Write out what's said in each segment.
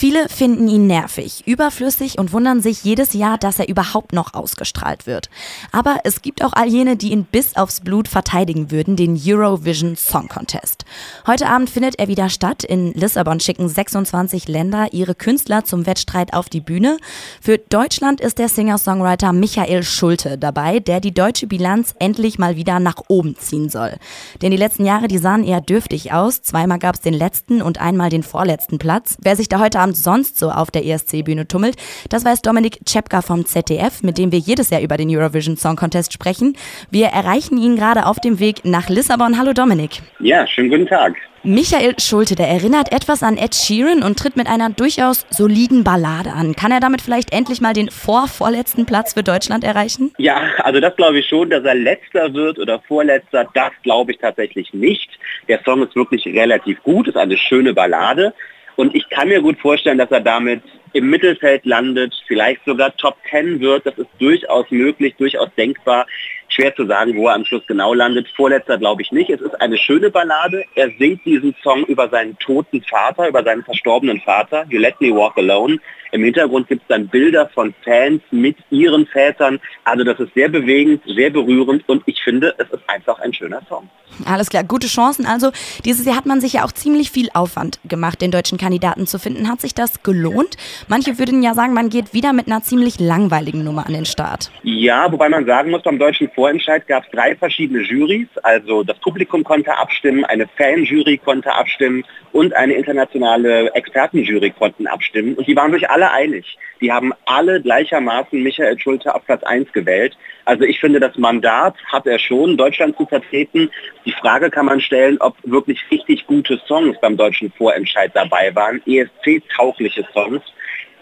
Viele finden ihn nervig, überflüssig und wundern sich jedes Jahr, dass er überhaupt noch ausgestrahlt wird. Aber es gibt auch all jene, die ihn bis aufs Blut verteidigen würden, den Eurovision Song Contest. Heute Abend findet er wieder statt. In Lissabon schicken 26 Länder ihre Künstler zum Wettstreit auf die Bühne. Für Deutschland ist der Singer-Songwriter Michael Schulte dabei, der die deutsche Bilanz endlich mal wieder nach oben ziehen soll. Denn die letzten Jahre, die sahen eher dürftig aus. Zweimal gab es den letzten und einmal den vorletzten Platz. Wer sich da heute Abend sonst so auf der ESC-Bühne tummelt. Das weiß Dominik Czepka vom ZDF, mit dem wir jedes Jahr über den Eurovision Song Contest sprechen. Wir erreichen ihn gerade auf dem Weg nach Lissabon. Hallo Dominik. Ja, schönen guten Tag. Michael Schulte, der erinnert etwas an Ed Sheeran und tritt mit einer durchaus soliden Ballade an. Kann er damit vielleicht endlich mal den vorvorletzten Platz für Deutschland erreichen? Ja, also das glaube ich schon, dass er letzter wird oder vorletzter, das glaube ich tatsächlich nicht. Der Song ist wirklich relativ gut, ist eine schöne Ballade. Und ich kann mir gut vorstellen, dass er damit im Mittelfeld landet, vielleicht sogar Top 10 wird. Das ist durchaus möglich, durchaus denkbar. Schwer zu sagen, wo er am Schluss genau landet. Vorletzter glaube ich nicht. Es ist eine schöne Ballade. Er singt diesen Song über seinen toten Vater, über seinen verstorbenen Vater. You Let Me Walk Alone. Im Hintergrund gibt es dann Bilder von Fans mit ihren Vätern. Also das ist sehr bewegend, sehr berührend und ich finde, es ist einfach ein schöner Song. Alles klar, gute Chancen. Also dieses Jahr hat man sich ja auch ziemlich viel Aufwand gemacht, den deutschen Kandidaten zu finden. Hat sich das gelohnt? Manche würden ja sagen, man geht wieder mit einer ziemlich langweiligen Nummer an den Start. Ja, wobei man sagen muss, beim deutschen Vorentscheid gab es drei verschiedene Jurys. Also das Publikum konnte abstimmen, eine Fanjury konnte abstimmen und eine internationale Expertenjury konnten abstimmen. Und die waren sich alle alle einig. Die haben alle gleichermaßen Michael Schulte auf Platz 1 gewählt. Also ich finde, das Mandat hat er schon, Deutschland zu vertreten. Die Frage kann man stellen, ob wirklich richtig gute Songs beim deutschen Vorentscheid dabei waren, ESC-taugliche Songs.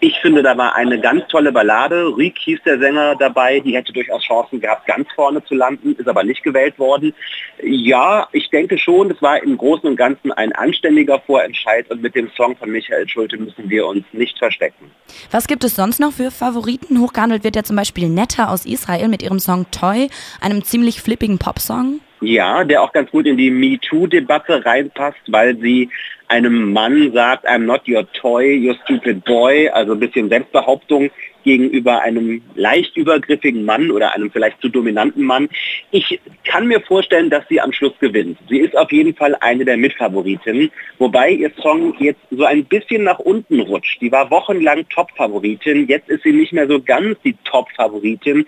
Ich finde, da war eine ganz tolle Ballade. Riek hieß der Sänger dabei, die hätte durchaus Chancen gehabt, ganz vorne zu landen, ist aber nicht gewählt worden. Ja, ich denke schon, es war im Großen und Ganzen ein anständiger Vorentscheid und mit dem Song von Michael Schulte müssen wir uns nicht verstecken. Was gibt es sonst noch für Favoriten? Hochgehandelt wird ja zum Beispiel Netta aus Israel mit ihrem Song Toy, einem ziemlich flippigen Popsong. Ja, der auch ganz gut in die MeToo-Debatte reinpasst, weil sie einem Mann sagt, I'm not your toy, your stupid boy, also ein bisschen Selbstbehauptung gegenüber einem leicht übergriffigen Mann oder einem vielleicht zu dominanten Mann. Ich kann mir vorstellen, dass sie am Schluss gewinnt. Sie ist auf jeden Fall eine der Mitfavoritinnen, wobei ihr Song jetzt so ein bisschen nach unten rutscht. Die war wochenlang Top-Favoritin, jetzt ist sie nicht mehr so ganz die Top-Favoritin.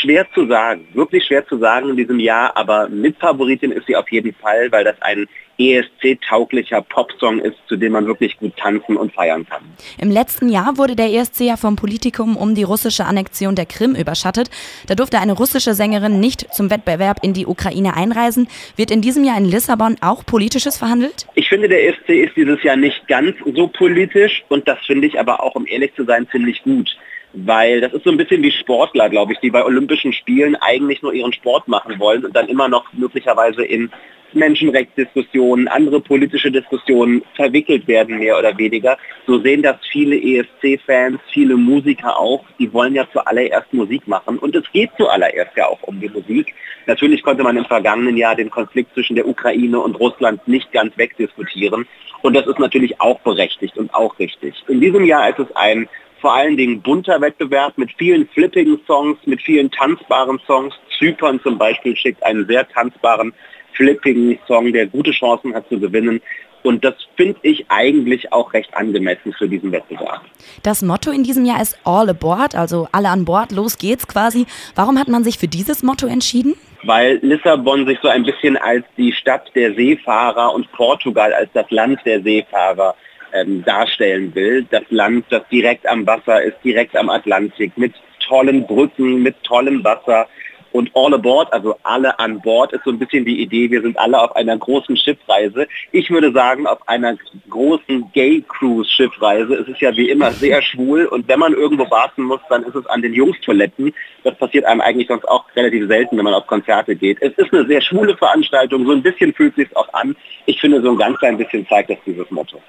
Schwer zu sagen, wirklich schwer zu sagen in diesem Jahr, aber Mitfavoritin ist sie auf jeden Fall, weil das ein ESC-tauglicher Popsong ist, zu dem man wirklich gut tanzen und feiern kann. Im letzten Jahr wurde der ESC ja vom Politikum um die russische Annexion der Krim überschattet. Da durfte eine russische Sängerin nicht zum Wettbewerb in die Ukraine einreisen. Wird in diesem Jahr in Lissabon auch Politisches verhandelt? Ich finde, der ESC ist dieses Jahr nicht ganz so politisch und das finde ich aber auch, um ehrlich zu sein, ziemlich gut weil das ist so ein bisschen wie Sportler, glaube ich, die bei Olympischen Spielen eigentlich nur ihren Sport machen wollen und dann immer noch möglicherweise in Menschenrechtsdiskussionen, andere politische Diskussionen verwickelt werden, mehr oder weniger. So sehen das viele ESC-Fans, viele Musiker auch. Die wollen ja zuallererst Musik machen. Und es geht zuallererst ja auch um die Musik. Natürlich konnte man im vergangenen Jahr den Konflikt zwischen der Ukraine und Russland nicht ganz wegdiskutieren. Und das ist natürlich auch berechtigt und auch richtig. In diesem Jahr ist es ein vor allen Dingen bunter Wettbewerb mit vielen flippigen Songs, mit vielen tanzbaren Songs. Zypern zum Beispiel schickt einen sehr tanzbaren flippigen Song, der gute Chancen hat zu gewinnen. Und das finde ich eigentlich auch recht angemessen für diesen Wettbewerb. Das Motto in diesem Jahr ist All Aboard, also alle an Bord, los geht's quasi. Warum hat man sich für dieses Motto entschieden? Weil Lissabon sich so ein bisschen als die Stadt der Seefahrer und Portugal als das Land der Seefahrer ähm, darstellen will. Das Land, das direkt am Wasser ist, direkt am Atlantik, mit tollen Brücken, mit tollem Wasser, und all aboard, also alle an Bord, ist so ein bisschen die Idee, wir sind alle auf einer großen Schiffreise. Ich würde sagen, auf einer großen Gay-Cruise-Schiffreise ist es ja wie immer sehr schwul und wenn man irgendwo warten muss, dann ist es an den Jungstoiletten. Das passiert einem eigentlich sonst auch relativ selten, wenn man auf Konzerte geht. Es ist eine sehr schwule Veranstaltung, so ein bisschen fühlt sich auch an. Ich finde, so ein ganz klein bisschen zeigt das dieses Motto.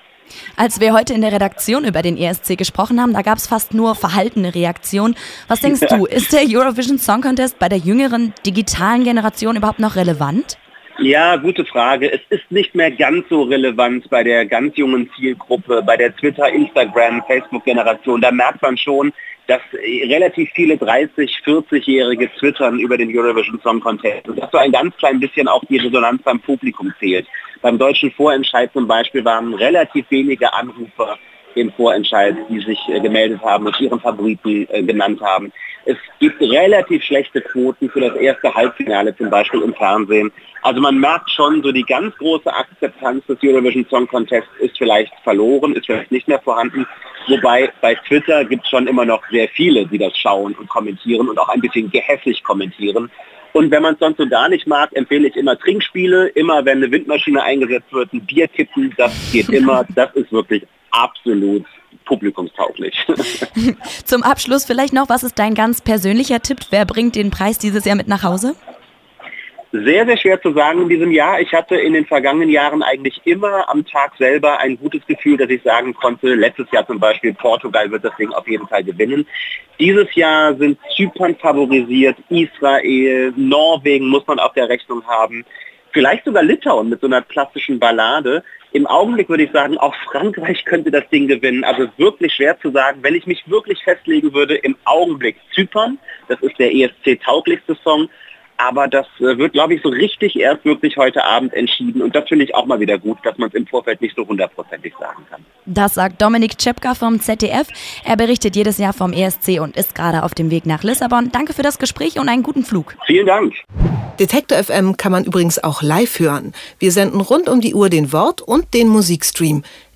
Als wir heute in der Redaktion über den ESC gesprochen haben, da gab es fast nur verhaltene Reaktionen. Was denkst du, ist der Eurovision Song Contest bei der jüngeren digitalen Generation überhaupt noch relevant? Ja, gute Frage. Es ist nicht mehr ganz so relevant bei der ganz jungen Zielgruppe, bei der Twitter, Instagram, Facebook-Generation. Da merkt man schon, dass relativ viele 30, 40-Jährige twittern über den Eurovision Song Contest und dass so ein ganz klein bisschen auch die Resonanz beim Publikum zählt. Beim deutschen Vorentscheid zum Beispiel waren relativ wenige Anrufer im Vorentscheid, die sich äh, gemeldet haben und ihren Favoriten äh, genannt haben. Es gibt relativ schlechte Quoten für das erste Halbfinale zum Beispiel im Fernsehen. Also man merkt schon, so die ganz große Akzeptanz des Eurovision Song Contest ist vielleicht verloren, ist vielleicht nicht mehr vorhanden. Wobei bei Twitter gibt es schon immer noch sehr viele, die das schauen und kommentieren und auch ein bisschen gehässig kommentieren. Und wenn man es sonst so gar nicht mag, empfehle ich immer Trinkspiele. Immer wenn eine Windmaschine eingesetzt wird, ein Bier kippen, das geht immer. Das ist wirklich absolut publikumstauglich. Zum Abschluss vielleicht noch, was ist dein ganz persönlicher Tipp? Wer bringt den Preis dieses Jahr mit nach Hause? Sehr, sehr schwer zu sagen in diesem Jahr. Ich hatte in den vergangenen Jahren eigentlich immer am Tag selber ein gutes Gefühl, dass ich sagen konnte, letztes Jahr zum Beispiel Portugal wird das Ding auf jeden Fall gewinnen. Dieses Jahr sind Zypern favorisiert, Israel, Norwegen muss man auf der Rechnung haben, vielleicht sogar Litauen mit so einer klassischen Ballade. Im Augenblick würde ich sagen, auch Frankreich könnte das Ding gewinnen. Also wirklich schwer zu sagen. Wenn ich mich wirklich festlegen würde, im Augenblick Zypern, das ist der ESC-tauglichste Song. Aber das äh, wird, glaube ich, so richtig erst wirklich heute Abend entschieden. Und das finde ich auch mal wieder gut, dass man es im Vorfeld nicht so hundertprozentig sagen kann. Das sagt Dominik Czepka vom ZDF. Er berichtet jedes Jahr vom ESC und ist gerade auf dem Weg nach Lissabon. Danke für das Gespräch und einen guten Flug. Vielen Dank. Detektor FM kann man übrigens auch live hören. Wir senden rund um die Uhr den Wort- und den Musikstream.